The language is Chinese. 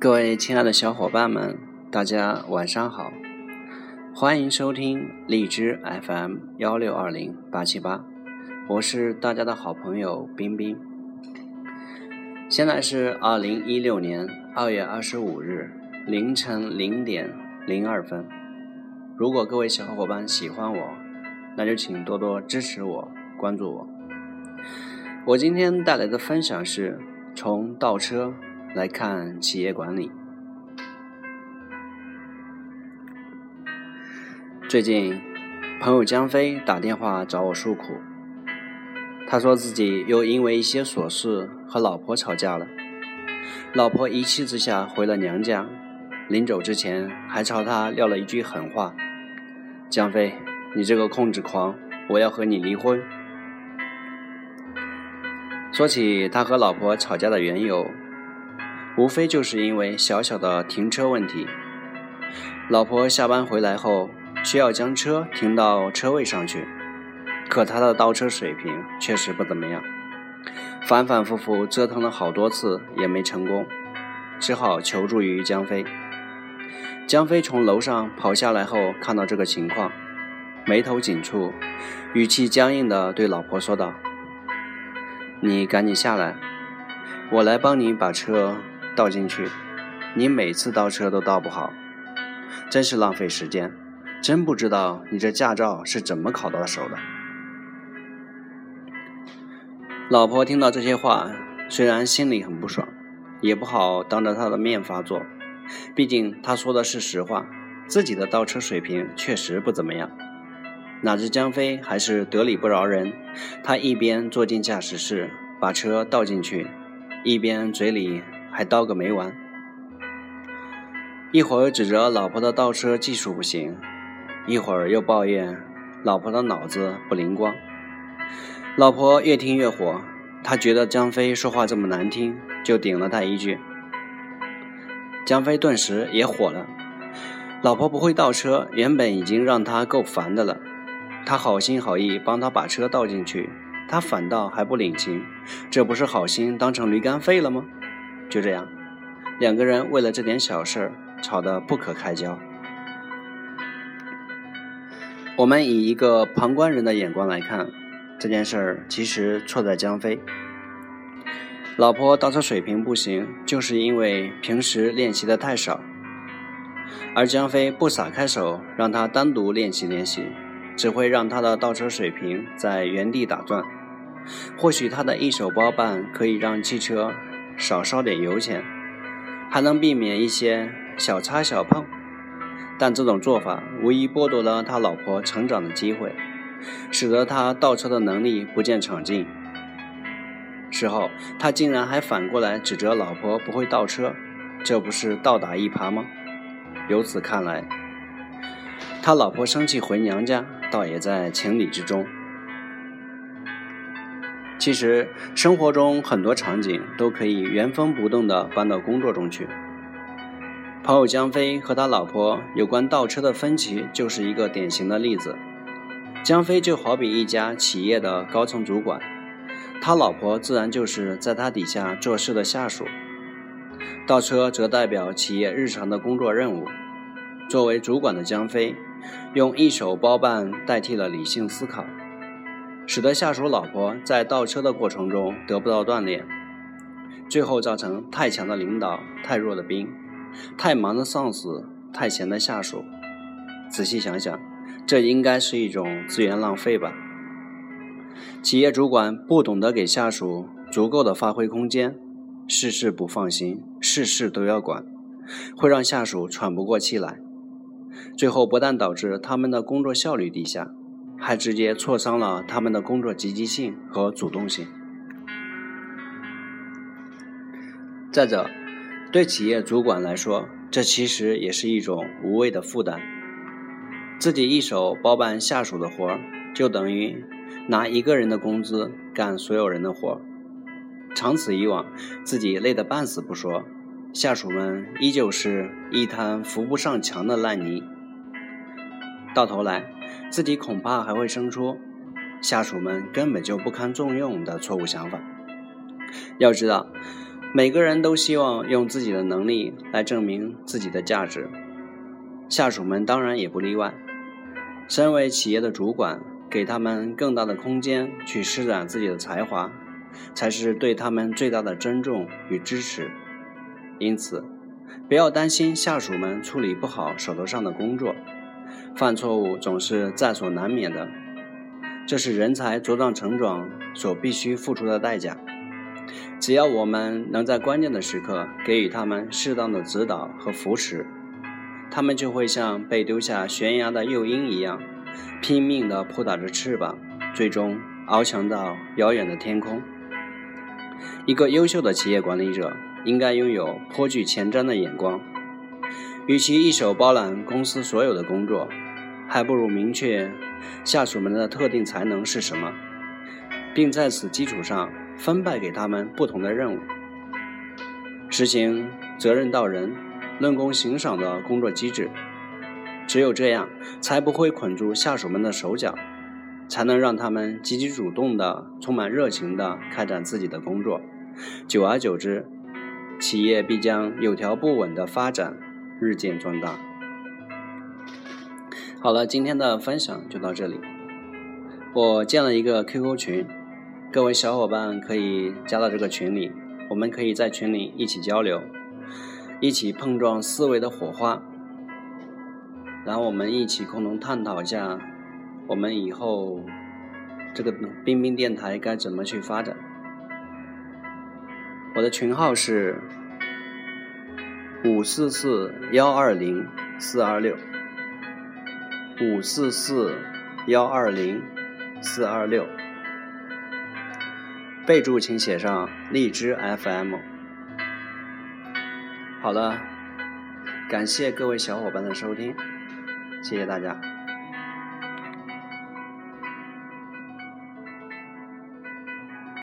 各位亲爱的小伙伴们，大家晚上好，欢迎收听荔枝 FM 幺六二零八七八，我是大家的好朋友冰冰。现在是二零一六年二月二十五日凌晨零点零二分。如果各位小伙伴喜欢我，那就请多多支持我，关注我。我今天带来的分享是从倒车。来看企业管理。最近，朋友江飞打电话找我诉苦，他说自己又因为一些琐事和老婆吵架了，老婆一气之下回了娘家，临走之前还朝他撂了一句狠话：“江飞，你这个控制狂，我要和你离婚。”说起他和老婆吵架的缘由。无非就是因为小小的停车问题。老婆下班回来后，需要将车停到车位上去，可他的倒车水平确实不怎么样，反反复复折腾了好多次也没成功，只好求助于江飞。江飞从楼上跑下来后，看到这个情况，眉头紧蹙，语气僵硬地对老婆说道：“你赶紧下来，我来帮你把车。”倒进去，你每次倒车都倒不好，真是浪费时间。真不知道你这驾照是怎么考到手的。老婆听到这些话，虽然心里很不爽，也不好当着他的面发作，毕竟他说的是实话，自己的倒车水平确实不怎么样。哪知江飞还是得理不饶人，他一边坐进驾驶室把车倒进去，一边嘴里。还叨个没完，一会儿指责老婆的倒车技术不行，一会儿又抱怨老婆的脑子不灵光。老婆越听越火，她觉得江飞说话这么难听，就顶了他一句。江飞顿时也火了，老婆不会倒车，原本已经让他够烦的了，他好心好意帮他把车倒进去，他反倒还不领情，这不是好心当成驴肝肺了吗？就这样，两个人为了这点小事儿吵得不可开交。我们以一个旁观人的眼光来看，这件事儿其实错在江飞。老婆倒车水平不行，就是因为平时练习的太少，而江飞不撒开手让他单独练习练习，只会让他的倒车水平在原地打转。或许他的一手包办可以让汽车。少烧点油钱，还能避免一些小擦小碰，但这种做法无疑剥夺了他老婆成长的机会，使得他倒车的能力不见长进。事后，他竟然还反过来指责老婆不会倒车，这不是倒打一耙吗？由此看来，他老婆生气回娘家，倒也在情理之中。其实生活中很多场景都可以原封不动地搬到工作中去。朋友江飞和他老婆有关倒车的分歧就是一个典型的例子。江飞就好比一家企业的高层主管，他老婆自然就是在他底下做事的下属。倒车则代表企业日常的工作任务。作为主管的江飞，用一手包办代替了理性思考。使得下属老婆在倒车的过程中得不到锻炼，最后造成太强的领导、太弱的兵，太忙的上司、太闲的下属。仔细想想，这应该是一种资源浪费吧？企业主管不懂得给下属足够的发挥空间，事事不放心，事事都要管，会让下属喘不过气来，最后不但导致他们的工作效率低下。还直接挫伤了他们的工作积极性和主动性。再者，对企业主管来说，这其实也是一种无谓的负担。自己一手包办下属的活，就等于拿一个人的工资干所有人的活。长此以往，自己累得半死不说，下属们依旧是一滩扶不上墙的烂泥。到头来，自己恐怕还会生出下属们根本就不堪重用的错误想法。要知道，每个人都希望用自己的能力来证明自己的价值，下属们当然也不例外。身为企业的主管，给他们更大的空间去施展自己的才华，才是对他们最大的尊重与支持。因此，不要担心下属们处理不好手头上的工作，犯错误总是在所难免的，这是人才茁壮成长所必须付出的代价。只要我们能在关键的时刻给予他们适当的指导和扶持，他们就会像被丢下悬崖的幼鹰一样，拼命地扑打着翅膀，最终翱翔到遥远的天空。一个优秀的企业管理者。应该拥有颇具前瞻的眼光，与其一手包揽公司所有的工作，还不如明确下属们的特定才能是什么，并在此基础上分派给他们不同的任务，实行责任到人、论功行赏的工作机制。只有这样，才不会捆住下属们的手脚，才能让他们积极主动的、充满热情的开展自己的工作。久而久之，企业必将有条不紊的发展，日渐壮大。好了，今天的分享就到这里。我建了一个 QQ 群，各位小伙伴可以加到这个群里，我们可以在群里一起交流，一起碰撞思维的火花，然后我们一起共同探讨一下，我们以后这个冰冰电台该怎么去发展。我的群号是五四四幺二零四二六，五四四幺二零四二六，备注请写上荔枝 FM。好了，感谢各位小伙伴的收听，谢谢大家。